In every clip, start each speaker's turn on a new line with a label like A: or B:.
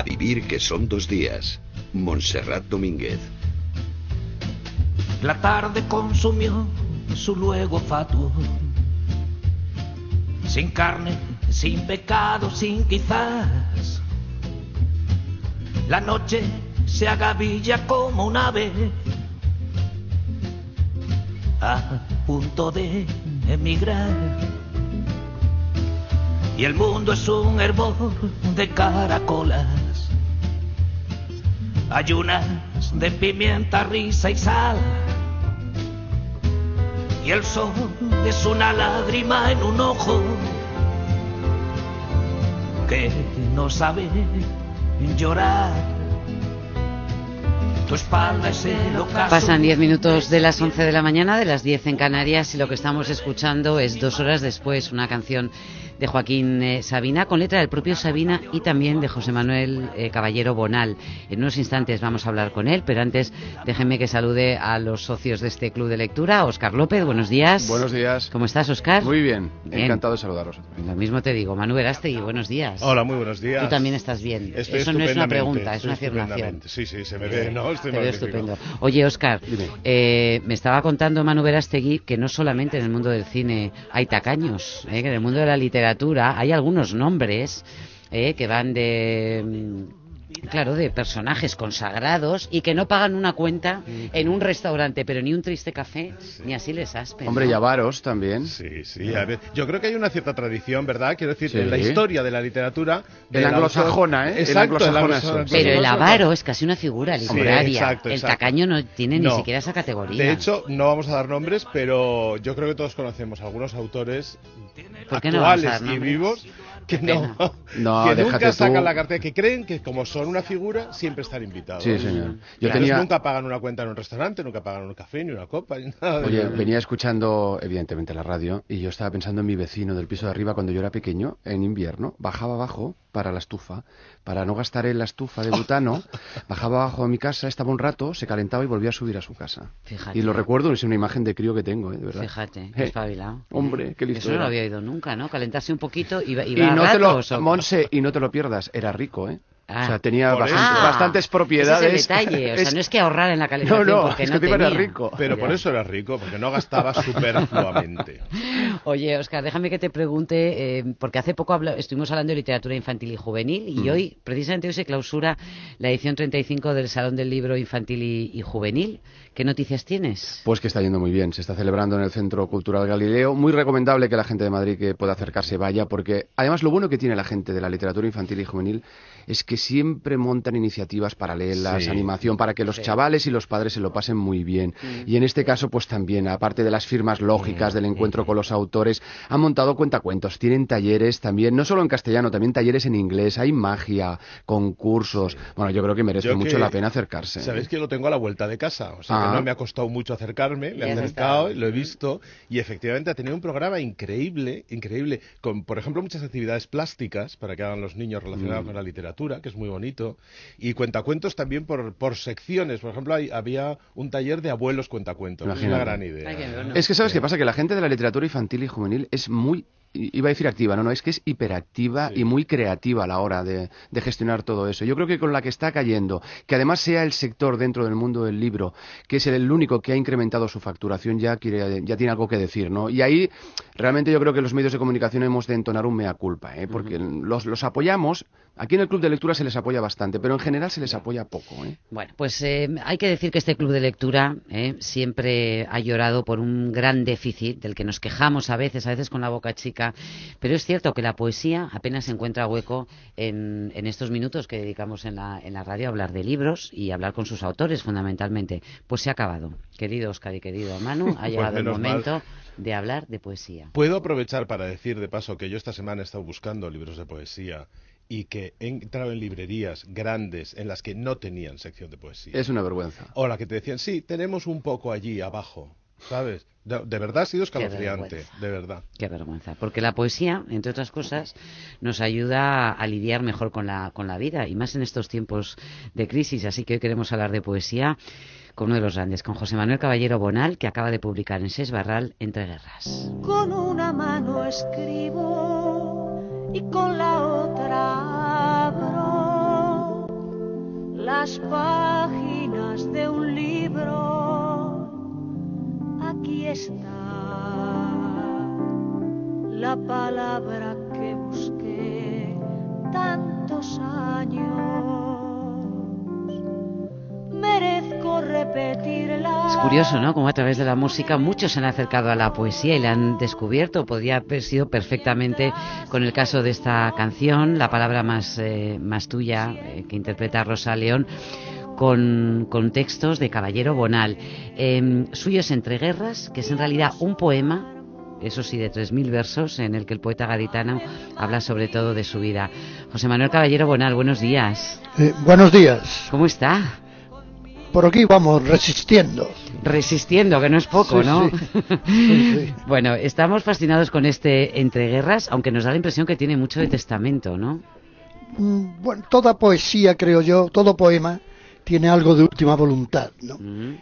A: A vivir que son dos días. Montserrat Domínguez.
B: La tarde consumió su luego fatuo. Sin carne, sin pecado, sin quizás. La noche se agavilla como un ave a punto de emigrar. Y el mundo es un hervor de caracolas, ayunas de pimienta, risa y sal. Y el sol es una lágrima en un ojo que no sabe llorar.
C: Pasan 10 minutos de las 11 de la mañana, de las 10 en Canarias, y lo que estamos escuchando es dos horas después una canción de Joaquín eh, Sabina, con letra del propio Sabina y también de José Manuel eh, Caballero Bonal. En unos instantes vamos a hablar con él, pero antes déjenme que salude a los socios de este club de lectura. Oscar López, buenos días.
D: Buenos días.
C: ¿Cómo estás, Oscar?
D: Muy bien, encantado de saludaros.
C: Lo mismo te digo, Manu y buenos días.
E: Hola, muy buenos días.
C: Tú también estás bien. Eso no es una pregunta, es una afirmación.
E: Sí, sí, se me ve, ¿no?
C: Estoy te estupendo. Oye, Oscar, eh, me estaba contando Manu Verástegui que no solamente en el mundo del cine hay tacaños, que en el mundo de la literatura hay algunos unos nombres eh, que van de claro, de personajes consagrados y que no pagan una cuenta en un restaurante, pero ni un triste café, ni así les aspen.
D: Hombre, y avaros también.
E: Sí, sí. A ver, yo creo que hay una cierta tradición, ¿verdad? Quiero decir, en la historia de la literatura...
D: De la anglosajona, ¿eh?
E: Exacto,
C: Pero el avaro es casi una figura literaria. El tacaño no tiene ni siquiera esa categoría.
E: De hecho, no vamos a dar nombres, pero yo creo que todos conocemos algunos autores actuales y vivos que no, no que nunca sacan la cartera, que creen que como son una figura siempre están invitados.
D: Sí, señor.
E: Yo tenía... nunca pagan una cuenta en un restaurante, nunca pagan un café, ni una copa, ni nada.
D: Oye, venía escuchando evidentemente la radio y yo estaba pensando en mi vecino del piso de arriba cuando yo era pequeño, en invierno, bajaba abajo para la estufa, para no gastar en la estufa de butano, bajaba abajo a mi casa, estaba un rato, se calentaba y volvía a subir a su casa. Fíjate. Y lo recuerdo, es una imagen de crío que tengo, ¿eh? de verdad.
C: Fíjate, qué espabilado.
D: Hombre, qué listo
C: Eso no lo había oído nunca, ¿no? Calentarse un poquito y, y, y no te
D: lo, Monse, y no te lo pierdas, era rico, ¿eh? o sea, tenía bastantes propiedades.
C: Ese es el detalle. O sea, no es que ahorrar en la calefacción no, no, porque no tenía.
D: Era rico.
E: Pero por eso era rico, porque no gastaba superfluamente.
C: Oye, Oscar, déjame que te pregunte, eh, porque hace poco estuvimos hablando de literatura infantil y juvenil, y mm. hoy, precisamente hoy se clausura la edición 35 del Salón del Libro Infantil y Juvenil. ¿Qué noticias tienes?
D: Pues que está yendo muy bien. Se está celebrando en el Centro Cultural Galileo. Muy recomendable que la gente de Madrid que pueda acercarse vaya, porque además lo bueno que tiene la gente de la literatura infantil y juvenil es que siempre montan iniciativas paralelas, animación, para que los chavales y los padres se lo pasen muy bien. Mm. Y en este caso, pues también, aparte de las firmas lógicas del encuentro con los autores, han montado cuentacuentos, tienen talleres también, no solo en castellano, también talleres en inglés, hay magia, concursos. Bueno, yo creo que merece mucho la pena acercarse.
E: Sabéis que lo tengo a la vuelta de casa, o sea que ah. no me ha costado mucho acercarme, me he acercado, lo he visto y efectivamente ha tenido un programa increíble, increíble, con por ejemplo muchas actividades plásticas para que hagan los niños relacionados mm. con la literatura que es muy bonito, y cuentacuentos también por, por secciones. Por ejemplo, había un taller de abuelos cuentacuentos. Es una gran idea.
D: Es que sabes qué pasa, que la gente de la literatura infantil y juvenil es muy iba a decir activa, no, no, es que es hiperactiva y muy creativa a la hora de, gestionar todo eso. Yo creo que con la que está cayendo, que además sea el sector dentro del mundo del libro, que es el único que ha incrementado su facturación, ya, quiere, ya tiene algo que decir, ¿no? Y ahí realmente yo creo que los medios de comunicación hemos de entonar un mea culpa, ¿eh? porque los, los apoyamos, Aquí en el Club de Lectura se les apoya bastante, pero en general se les apoya poco. ¿eh?
C: Bueno, pues eh, hay que decir que este Club de Lectura eh, siempre ha llorado por un gran déficit del que nos quejamos a veces, a veces con la boca chica, pero es cierto que la poesía apenas encuentra hueco en, estos minutos que dedicamos en la, en la radio a hablar de libros y hablar con sus autores fundamentalmente. Pues se ha acabado. Querido Oscar y querido Manu, ha llegado el momento de hablar de poesía.
E: Puedo aprovechar para decir de paso que yo esta semana he estado buscando libros de poesía y que he entrado en librerías grandes en las que no tenían sección de poesía.
D: Es una vergüenza.
E: O la que te decían, sí, tenemos un poco allí abajo, ¿sabes? De, verdad ha sido escalofriante, de verdad.
C: Qué vergüenza, porque la poesía, entre otras cosas, nos ayuda a lidiar mejor con la, con la vida, y más en estos tiempos de crisis, así que hoy queremos hablar de poesía con uno de los grandes, con José Manuel Caballero Bonal, que acaba de publicar en Ses Barral Entre Guerras.
F: Con una mano escribo y con la otra abro las páginas de un libro. Aquí está la palabra que busqué tantos años merezco repetirla.
C: Es curioso, ¿no? Como a través de la música muchos se han acercado a la poesía y la han descubierto. Podría haber sido perfectamente con el caso de esta canción, la palabra más, eh, más tuya eh, que interpreta Rosa León. Con, con, textos de Caballero Bonal, eh, suyos entre guerras, que es en realidad un poema, eso sí, de 3.000 versos, en el que el poeta gaditano habla sobre todo de su vida. José Manuel Caballero Bonal, buenos días.
G: Eh, buenos días.
C: ¿Cómo está?
G: Por aquí vamos resistiendo.
C: Resistiendo, que no es poco, ¿no? bueno, estamos fascinados con este entreguerras, aunque nos da la impresión que tiene mucho de testamento, ¿no?
G: Mm, bueno, toda poesía, creo yo, todo poema tiene algo de última voluntad, ¿no?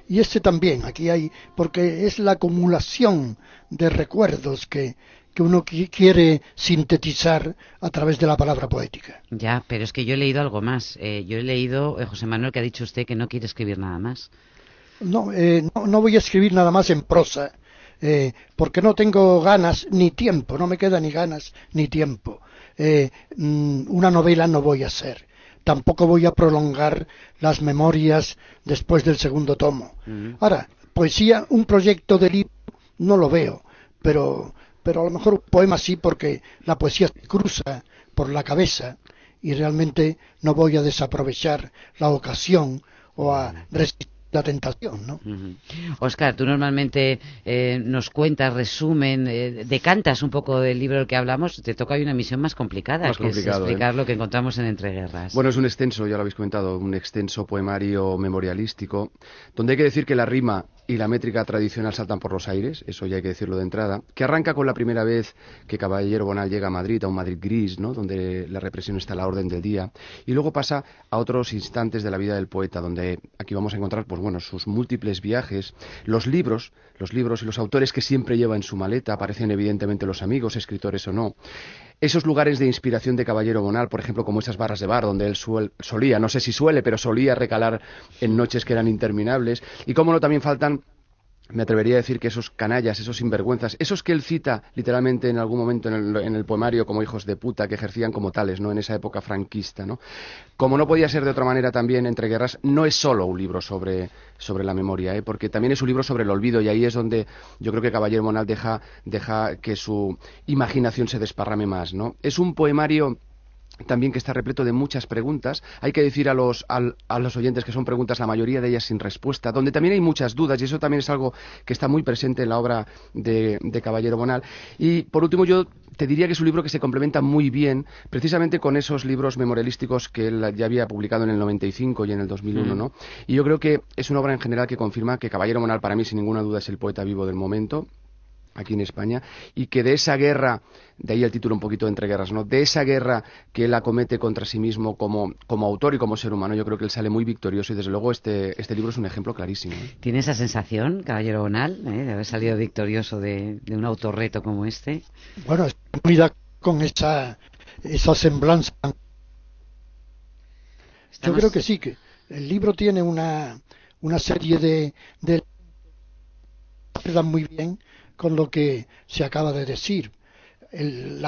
G: Y este también, aquí hay, porque es la acumulación de recuerdos que, que uno quiere sintetizar a través de la palabra poética.
C: Ya, pero es que yo he leído algo más. Eh, yo he leído, eh, José Manuel, que ha dicho usted que no quiere escribir nada más.
G: No, eh, no, voy a escribir nada más en prosa, porque no tengo ganas ni tiempo, no me queda ni ganas ni tiempo. Mm, una novela no voy a hacer. Tampoco voy a prolongar las memorias después del segundo tomo. Ahora, poesía, un proyecto de libro, no lo veo, pero pero a lo mejor un poema sí porque la poesía cruza por la cabeza y realmente no voy a desaprovechar la ocasión o a resistir la tentación, ¿no?
C: Oscar, tú normalmente eh, nos cuentas, resumen, eh, decantas un poco del libro del que hablamos, te toca hoy una misión más complicada, que es explicar ¿eh? lo que encontramos en Entreguerras.
D: Bueno, es un extenso, ya lo habéis comentado, un extenso poemario memorialístico, donde hay que decir que la rima y la métrica tradicional saltan por los aires, eso ya hay que decirlo de entrada, que arranca con la primera vez que Caballero Bonal llega a Madrid, a un Madrid gris, ¿no? donde la represión está a la orden del día, y luego pasa a otros instantes de la vida del poeta, donde aquí vamos a encontrar, pues bueno, sus múltiples viajes, los libros, los libros y los autores que siempre lleva en su maleta, aparecen evidentemente los amigos, escritores o no, esos lugares de inspiración de Caballero Bonal, por ejemplo, como esas barras de bar donde él solía, no sé si suele, pero solía recalar en noches que eran interminables, y cómo no también faltan me atrevería a decir que esos canallas, esos sinvergüenzas, esos que él cita literalmente en algún momento en el, poemario como hijos de puta, que ejercían como tales, ¿no? En esa época franquista, ¿no? Como no podía ser de otra manera también, Entre Guerras, no es solo un libro sobre, sobre la memoria, ¿eh? porque también es un libro sobre el olvido, y ahí es donde yo creo que Caballero Monal deja, deja que su imaginación se desparrame más, ¿no? Es un poemario también que está repleto de muchas preguntas. Hay que decir a los, a, los oyentes que son preguntas, la mayoría de ellas sin respuesta, donde también hay muchas dudas, y eso también es algo que está muy presente en la obra de, Caballero Bonal. Y por último, yo te diría que es un libro que se complementa muy bien, precisamente con esos libros memorialísticos que él ya había publicado en el 95 y en el 2001, mm. ¿no? Y yo creo que es una obra en general que confirma que Caballero Bonal, para mí, sin ninguna duda, es el poeta vivo del momento aquí en España, y que de esa guerra, de ahí el título un poquito de entre guerras, ¿no? De esa guerra que él acomete contra sí mismo como, como autor y como ser humano, yo creo que él sale muy victorioso y desde luego este, este libro es un ejemplo clarísimo. ¿eh?
C: ¿Tiene esa sensación, Caballero Bonal, eh, de haber salido victorioso de, un autorreto como este?
G: Bueno, cuida con esa, esa semblanza. Yo creo que sí, que el libro tiene una, una serie de, de muy bien con lo que se acaba de decir. El,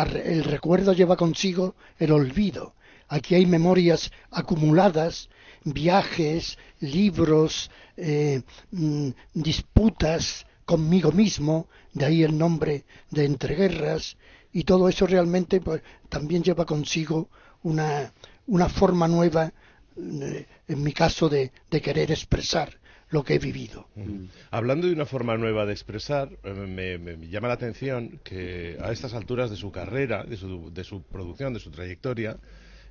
G: recuerdo lleva consigo el olvido. Aquí hay memorias acumuladas, viajes, libros, eh, mm, disputas conmigo mismo, de ahí el nombre de entreguerras, y todo eso realmente pues, también lleva consigo una, una forma nueva, eh, en mi caso, de querer expresar lo que he vivido.
E: Hablando de una forma nueva de expresar, eh, me, llama la atención que a estas alturas de su carrera, de su, de su producción, de su trayectoria,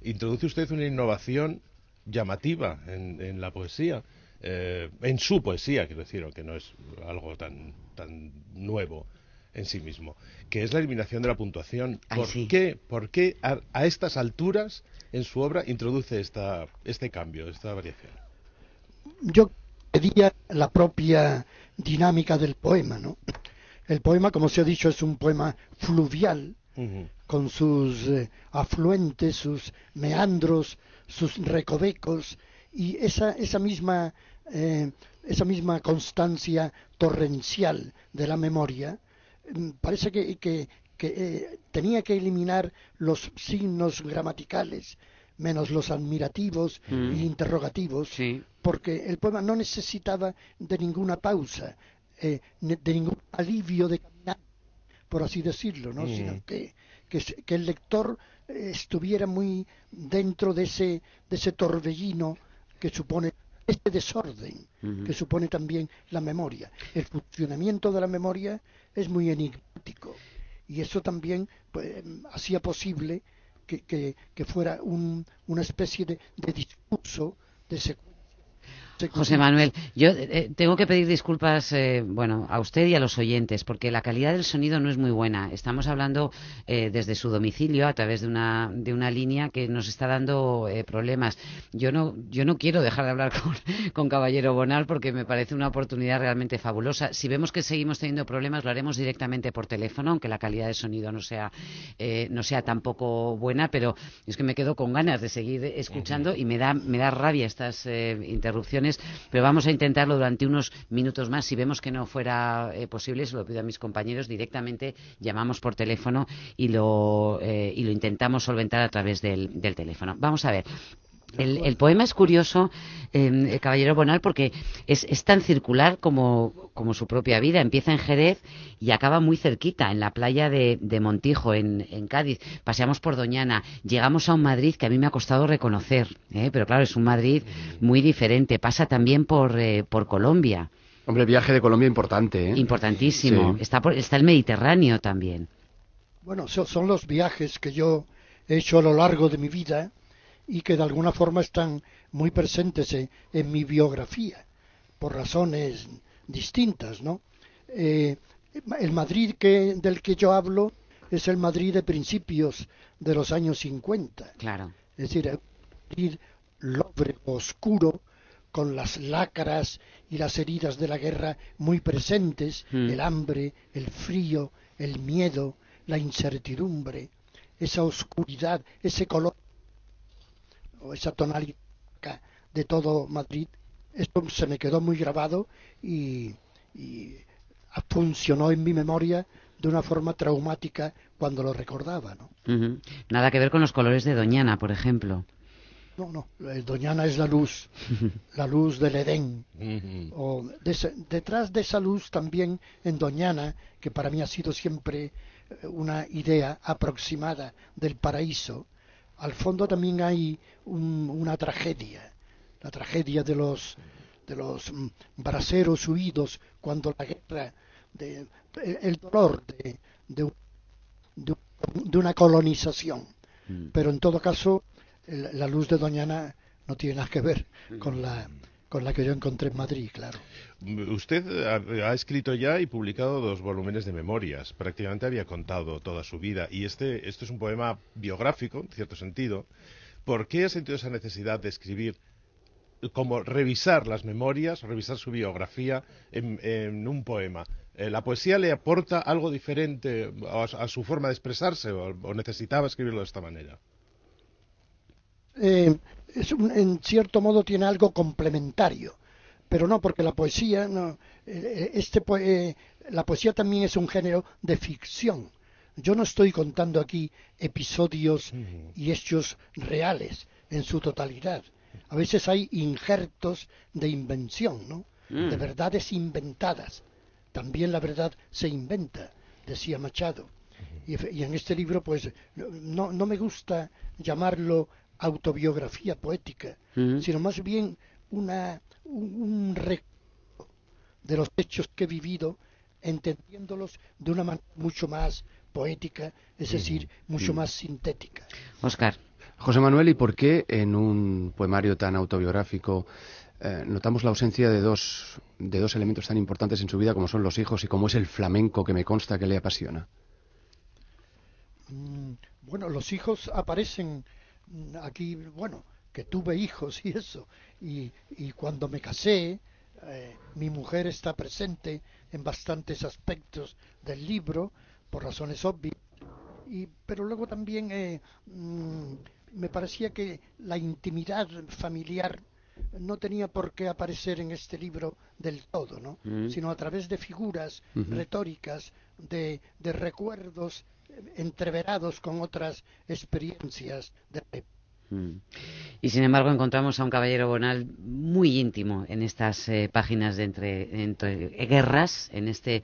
E: introduce usted una innovación llamativa en, la poesía. Eh, en su poesía, quiero decir, aunque no es algo tan, tan nuevo en sí mismo, que es la eliminación de la puntuación. ¿Por qué, por qué a, a, estas alturas en su obra introduce esta, este cambio, esta variación?
G: Yo pedía la propia dinámica del poema, ¿no? El poema, como se ha dicho, es un poema fluvial, con sus eh, afluentes, sus meandros, sus recovecos, y esa, esa misma eh, esa misma constancia torrencial de la memoria mm, parece que, que, eh, tenía que eliminar los signos gramaticales menos los admirativos e interrogativos, porque el poema no necesitaba de ninguna pausa, eh, de ningún alivio de caminar, por así decirlo, ¿no? sino que, que, el lector estuviera muy dentro de ese, de ese torbellino que supone este desorden que supone también la memoria. El funcionamiento de la memoria es muy enigmático y eso también pues, hacía posible que, que, fuera un, una especie de, de discurso de secuencia
C: José Manuel, yo eh, eh, tengo que pedir disculpas, eh, bueno, a usted y a los oyentes, porque la calidad del sonido no es muy buena. Estamos hablando desde su domicilio a través de una de una línea que nos está dando problemas. Yo no yo no quiero dejar de hablar con, con, Caballero Bonal porque me parece una oportunidad realmente fabulosa. Si vemos que seguimos teniendo problemas, lo haremos directamente por teléfono, aunque la calidad del sonido no sea no sea tampoco buena, pero es que me quedo con ganas de seguir escuchando y me da me da rabia estas interrupciones pero vamos a intentarlo durante unos minutos más. Si vemos que no fuera eh, posible, se lo pido a mis compañeros, directamente llamamos por teléfono y lo, eh, y lo intentamos solventar a través del, del teléfono. Vamos a ver. El, poema es curioso, eh, Caballero Bonal, porque es, tan circular como, su propia vida. Empieza en Jerez y acaba muy cerquita, en la playa de, Montijo, en, Cádiz. Paseamos por Doñana, llegamos a un Madrid que a mí me ha costado reconocer, ¿eh? pero claro, es un Madrid muy diferente. Pasa también por, eh, por Colombia.
D: Hombre, el viaje de Colombia importante. ¿eh?
C: Importantísimo. Está, por, está el Mediterráneo también.
G: Bueno, son los viajes que yo he hecho a lo largo de mi vida y que de alguna forma están muy presentes en, mi biografía, por razones distintas, ¿no? Eh, el Madrid que, del que yo hablo es el Madrid de principios de los años 50.
C: Claro.
G: Es decir, el Madrid lobre, oscuro, con las lacras y las heridas de la guerra muy presentes, hmm. el hambre, el frío, el miedo, la incertidumbre, esa oscuridad, ese color o esa tonalidad de todo Madrid, esto se me quedó muy grabado y, funcionó en mi memoria de una forma traumática cuando lo recordaba. ¿no?
C: Nada que ver con los colores de Doñana, por ejemplo.
G: No, no, Doñana es la luz, la luz del Edén. o detrás de esa luz también en Doñana, que para mí ha sido siempre eh, una idea aproximada del paraíso, al fondo también hay una tragedia, la tragedia de los de los mm, braceros huidos cuando la guerra, de, el dolor de, de, una colonización. Mm. Pero en todo caso, la luz de Doñana no tiene nada que ver con la con la que yo encontré en Madrid, claro.
E: Usted ha, escrito ya y publicado dos volúmenes de memorias. Prácticamente había contado toda su vida. Y este, esto es un poema biográfico, en cierto sentido. ¿Por qué ha sentido esa necesidad de escribir, como revisar las memorias, revisar su biografía en, un poema? Eh, ¿La poesía le aporta algo diferente a, su forma de expresarse o, necesitaba escribirlo de esta manera?
G: Eh, es en cierto modo tiene algo complementario, pero no porque la poesía, no, eh, este, eh, la poesía también es un género de ficción. Yo no estoy contando aquí episodios y hechos reales en su totalidad. A veces hay injertos de invención, ¿no? De mm. verdades inventadas. También la verdad se inventa, decía Machado. Y, y en este libro, pues, no, no me gusta llamarlo autobiografía poética, sino más bien una, un, recuerdo de los hechos que he vivido, entendiéndolos de una manera mucho más poética, es decir, mucho más sintética.
C: Oscar.
D: José Manuel, ¿y por qué en un poemario tan autobiográfico eh, notamos la ausencia de dos, de dos elementos tan importantes en su vida como son los hijos y como es el flamenco que me consta que le apasiona?
G: Mm, bueno, los hijos aparecen aquí, bueno, que tuve hijos y eso, y, y cuando me casé, eh, mi mujer está presente en bastantes aspectos del libro, por razones obvias, y, pero luego también eh, mm, me parecía que la intimidad familiar no tenía por qué aparecer en este libro del todo, ¿no?
C: Mm.
G: sino a través de figuras retóricas, de, de recuerdos entreverados con otras experiencias de la.
C: Mm. Y sin embargo encontramos a un caballero bonal muy íntimo en estas eh, páginas de entre, entre guerras, en este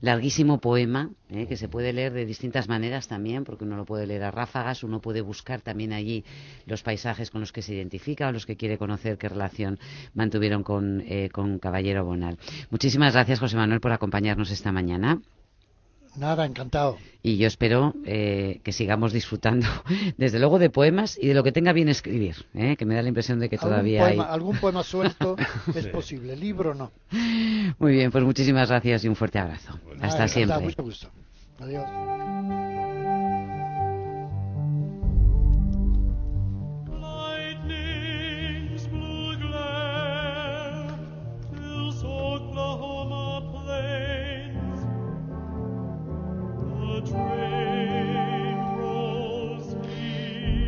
C: larguísimo poema eh, que se puede leer de distintas maneras también, porque uno lo puede leer a ráfagas, uno puede buscar también allí los paisajes con los que se identifica o los que quiere conocer qué relación mantuvieron con, eh, con Caballero Bonal. Muchísimas gracias, José Manuel, por acompañarnos esta mañana.
G: Nada, encantado.
C: Y yo espero eh, que sigamos disfrutando, desde luego, de poemas y de lo que tenga bien escribir, ¿eh? que me da la impresión de que todavía
G: poema,
C: hay.
G: Algún poema suelto es posible, libro no.
C: Muy bien, pues muchísimas gracias y un fuerte abrazo. Hasta siempre.
G: Mucho gusto. Adiós.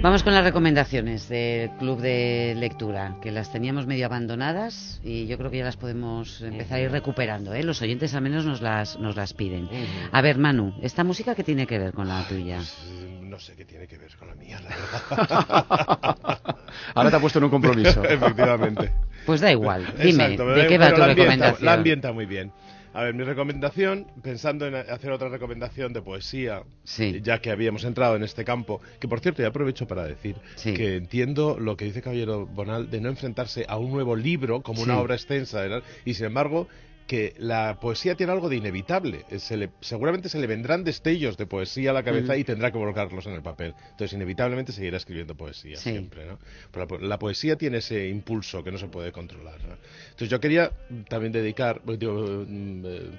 C: Vamos con las recomendaciones del club de lectura, que las teníamos medio abandonadas y yo creo que ya las podemos empezar a ir recuperando. ¿eh? Los oyentes al menos nos las, nos las piden. A ver, Manu, ¿esta música qué tiene que ver con la tuya?
E: Eh, No sé qué tiene que ver con la mía, la verdad.
D: Ahora te ha puesto en un compromiso.
E: Efectivamente.
C: Pues da igual, dime,
E: Exacto,
C: ¿de qué va tu recomendación?
E: La ambienta muy bien. A ver, mi recomendación, pensando en hacer otra recomendación de poesía,
C: Sí.
E: ya que habíamos entrado en este campo, que por cierto, ya aprovecho para decir
C: Sí.
E: que entiendo lo que dice Caballero Bonal de no enfrentarse a un nuevo libro como una obra extensa, y sin embargo que la poesía tiene algo de inevitable. Eh, Se le- seguramente se le vendrán destellos de poesía a la cabeza
C: Mm.
E: y tendrá que volcarlos en el papel. Entonces, inevitablemente seguirá escribiendo poesía
C: Sí.
E: siempre. ¿no? Pero la, la poesía tiene ese impulso que no se puede controlar. ¿no? Entonces, yo quería también dedicar. pues, digo, mm, eh,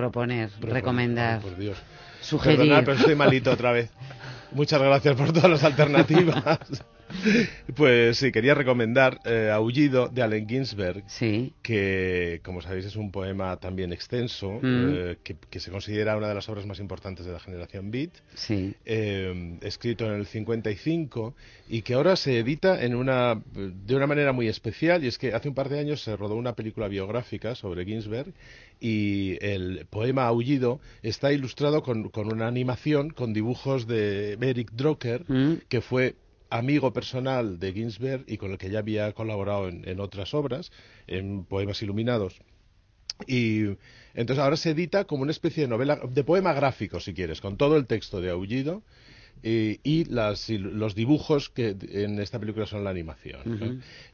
C: Proponer,
E: proponer-
C: recomendar,
E: por Dios.
C: sugerir.
E: Perdonad, pero estoy malito otra vez. Muchas gracias por todas las alternativas. Pues sí, quería recomendar eh, Aullido de Allen Ginsberg,
C: Sí,
E: que, como sabéis, es un poema también extenso,
C: Mm.
E: eh, que, que se considera una de las obras más importantes de la generación Beat,
C: sí.
E: eh, escrito en el 55 y que ahora se edita en una, de una manera muy especial, y es que hace un par de años se rodó una película biográfica sobre Ginsberg y el poema Aullido está ilustrado con, con una animación con dibujos de Eric Drucker,
C: Mm.
E: que fue amigo personal de Ginsberg y con el que ya había colaborado en, en otras obras, en poemas iluminados. Y entonces ahora se edita como una especie de novela, de poema gráfico, si quieres, con todo el texto de Aullido y, y las, los dibujos que en esta película son la animación.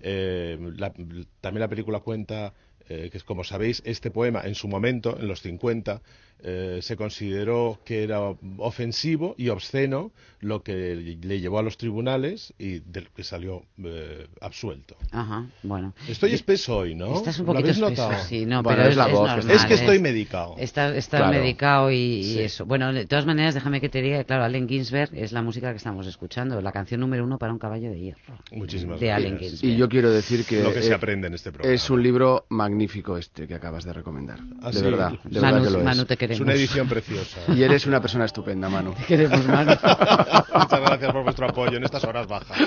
E: Eh, la- también la película cuenta eh, que, como sabéis, este poema en su momento, en los 50, eh, se consideró que era ofensivo y obsceno, lo que le llevó a los tribunales y del que salió eh, absuelto.
C: Ajá, bueno.
E: Estoy espeso hoy, ¿no?
C: Estás un
E: ¿Lo
C: poquito
E: habéis
C: espeso,
E: notado?
C: sí, no,
D: Bueno,
C: pero
D: es la voz
C: normal,
E: Es que
C: ¿eh?
E: estoy medicado.
C: Está, está
D: Claro.
C: medicado y, y
E: Sí.
C: eso. Bueno, de todas maneras, déjame que te diga que, claro, Allen Ginsberg es la música que estamos escuchando, la canción número uno para un caballo de hierro.
E: Muchísimas
C: De
E: gracias.
C: Allen Ginsberg.
D: Y yo quiero decir que,
E: Lo que se
D: eh,
E: aprende en este programa.
D: es un libro magnífico este que acabas de recomendar.
E: Ah,
D: de
E: sí.
D: verdad, de
C: Manu,
D: verdad que lo
C: Manu,
D: es.
E: Es una edición preciosa.
D: Y eres una persona estupenda, Manu.
C: Te queremos, Manu.
E: Muchas gracias por vuestro apoyo en estas horas bajas.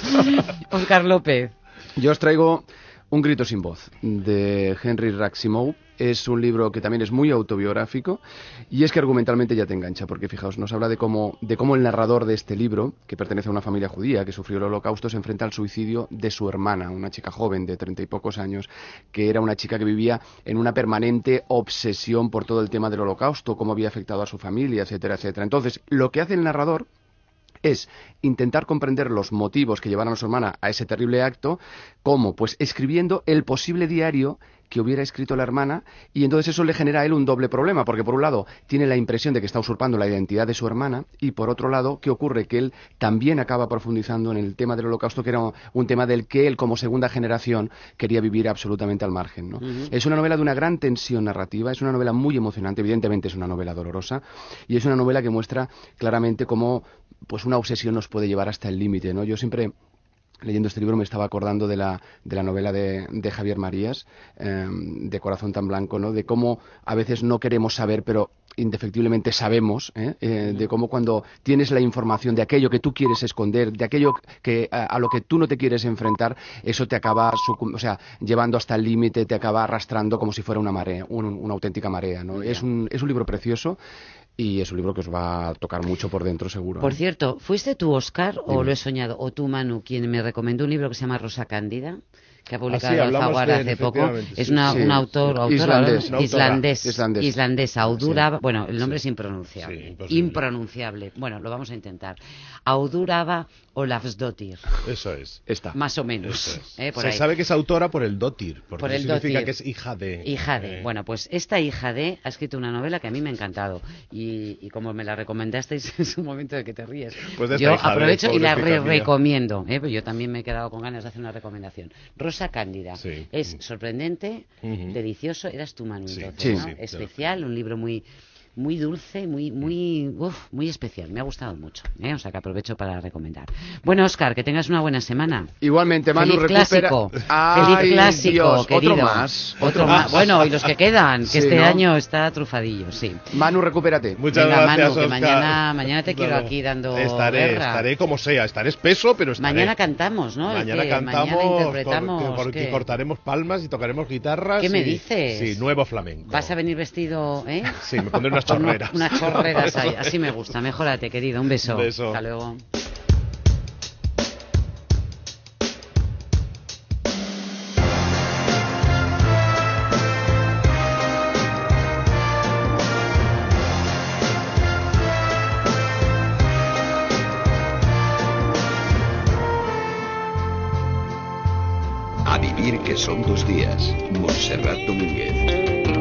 C: Oscar López.
D: Yo os traigo Un grito sin voz de Henry Raximov. Es un libro que también es muy autobiográfico y es que argumentalmente ya te engancha, porque fijaos, nos habla de cómo, de cómo el narrador de este libro, que pertenece a una familia judía que sufrió el holocausto, se enfrenta al suicidio de su hermana, una chica joven de treinta y pocos años, que era una chica que vivía en una permanente obsesión por todo el tema del holocausto, cómo había afectado a su familia, etcétera, etcétera. Entonces, lo que hace el narrador es intentar comprender los motivos que llevaron a su hermana a ese terrible acto, como pues escribiendo el posible diario que hubiera escrito la hermana y entonces eso le genera a él un doble problema, porque por un lado tiene la impresión de que está usurpando la identidad de su hermana y por otro lado, ¿qué ocurre? Que él también acaba profundizando en el tema del holocausto, que era un tema del que él como segunda generación quería vivir absolutamente al margen. ¿no? Es una novela de una gran tensión narrativa, es una novela muy emocionante, evidentemente es una novela dolorosa y es una novela que muestra claramente cómo pues una obsesión nos puede llevar hasta el límite, ¿no? Yo siempre leyendo este libro me estaba acordando de la, de la novela de, de Javier Marías, eh, de Corazón tan Blanco, ¿no? de cómo a veces no queremos saber, pero indefectiblemente sabemos, ¿eh? Eh, de cómo cuando tienes la información de aquello que tú quieres esconder, de aquello que a, a lo que tú no te quieres enfrentar, eso te acaba o sea, llevando hasta el límite, te acaba arrastrando como si fuera una marea, un- una auténtica marea. ¿no? Es, un, es un libro precioso y es un libro que os va a tocar mucho por dentro, seguro.
C: Por
D: ¿no?
C: cierto, ¿fuiste tú, Oscar, o lo he soñado? O tú, Manu, quien me recomendó un libro que se llama Rosa Cándida, que ha publicado
E: Ah,
C: Alfaguara hace poco. Es
E: sí.
C: una,
D: Sí.
C: un autor, autora,
D: Islandés.
C: ¿no?
E: Una autora.
C: islandés,
D: Islandés.
C: islandesa, Audura, bueno, el nombre es impronunciable, impronunciable. Bueno, lo vamos a intentar. Audurava Olafsdottir,
E: Eso es.
D: Esta.
C: más o menos,
E: es.
C: ¿eh? por
E: Se
C: ahí.
E: sabe que es autora por el dotir, porque
C: Por
E: eso
C: el
E: significa
C: dotir.
E: que es hija de.
C: Hija de.
E: Eh,
C: Bueno, pues esta hija de ha escrito una novela que a mí me ha encantado. Y, y como me la recomendasteis, es un momento de que te ríes.
E: Pues
C: yo
E: de,
C: aprovecho y la re- recomiendo. ¿eh? Pues yo también me he quedado con ganas de hacer una recomendación. Rosa Cándida.
E: Sí.
C: Es sorprendente, delicioso. Eras tu mano
E: Sí,
C: entonces, ¿no? Especial, un libro muy muy dulce, muy muy uf, muy especial. Me ha gustado mucho. ¿eh? O sea que aprovecho para recomendar. Bueno, Oscar, que tengas una buena semana.
D: Igualmente, Manu,
C: Feliz
D: recupera.
C: clásico.
D: Ay,
C: Feliz clásico,
D: Dios,
C: querido.
D: Otro más.
C: Otro más. Bueno, y los que quedan, que
D: Sí,
C: este
D: ¿no?
C: año está trufadillo, sí.
D: Manu, recupérate.
E: Muchas
C: Venga,
E: gracias,
C: Manu, que mañana- mañana te quiero aquí dando
E: Estaré,
C: guerra.
E: estaré como sea, estaré espeso, pero estaré.
C: Mañana cantamos, ¿no?
E: Mañana
C: ¿Qué?
E: cantamos,
C: Mañana interpretamos.
E: cor- porque
C: ¿qué?
E: cortaremos palmas y tocaremos guitarras.
C: ¿Qué me
E: y-
C: dices?
E: Sí, nuevo flamenco.
C: ¿Vas a venir vestido, eh?
E: Sí, me pondré unas chorreras.
C: unas chorreras ahí. Así me gusta. Mejórate, querido. Un beso.
E: Un beso.
C: Hasta luego.
A: A vivir que son dos días. Montserrat Domínguez.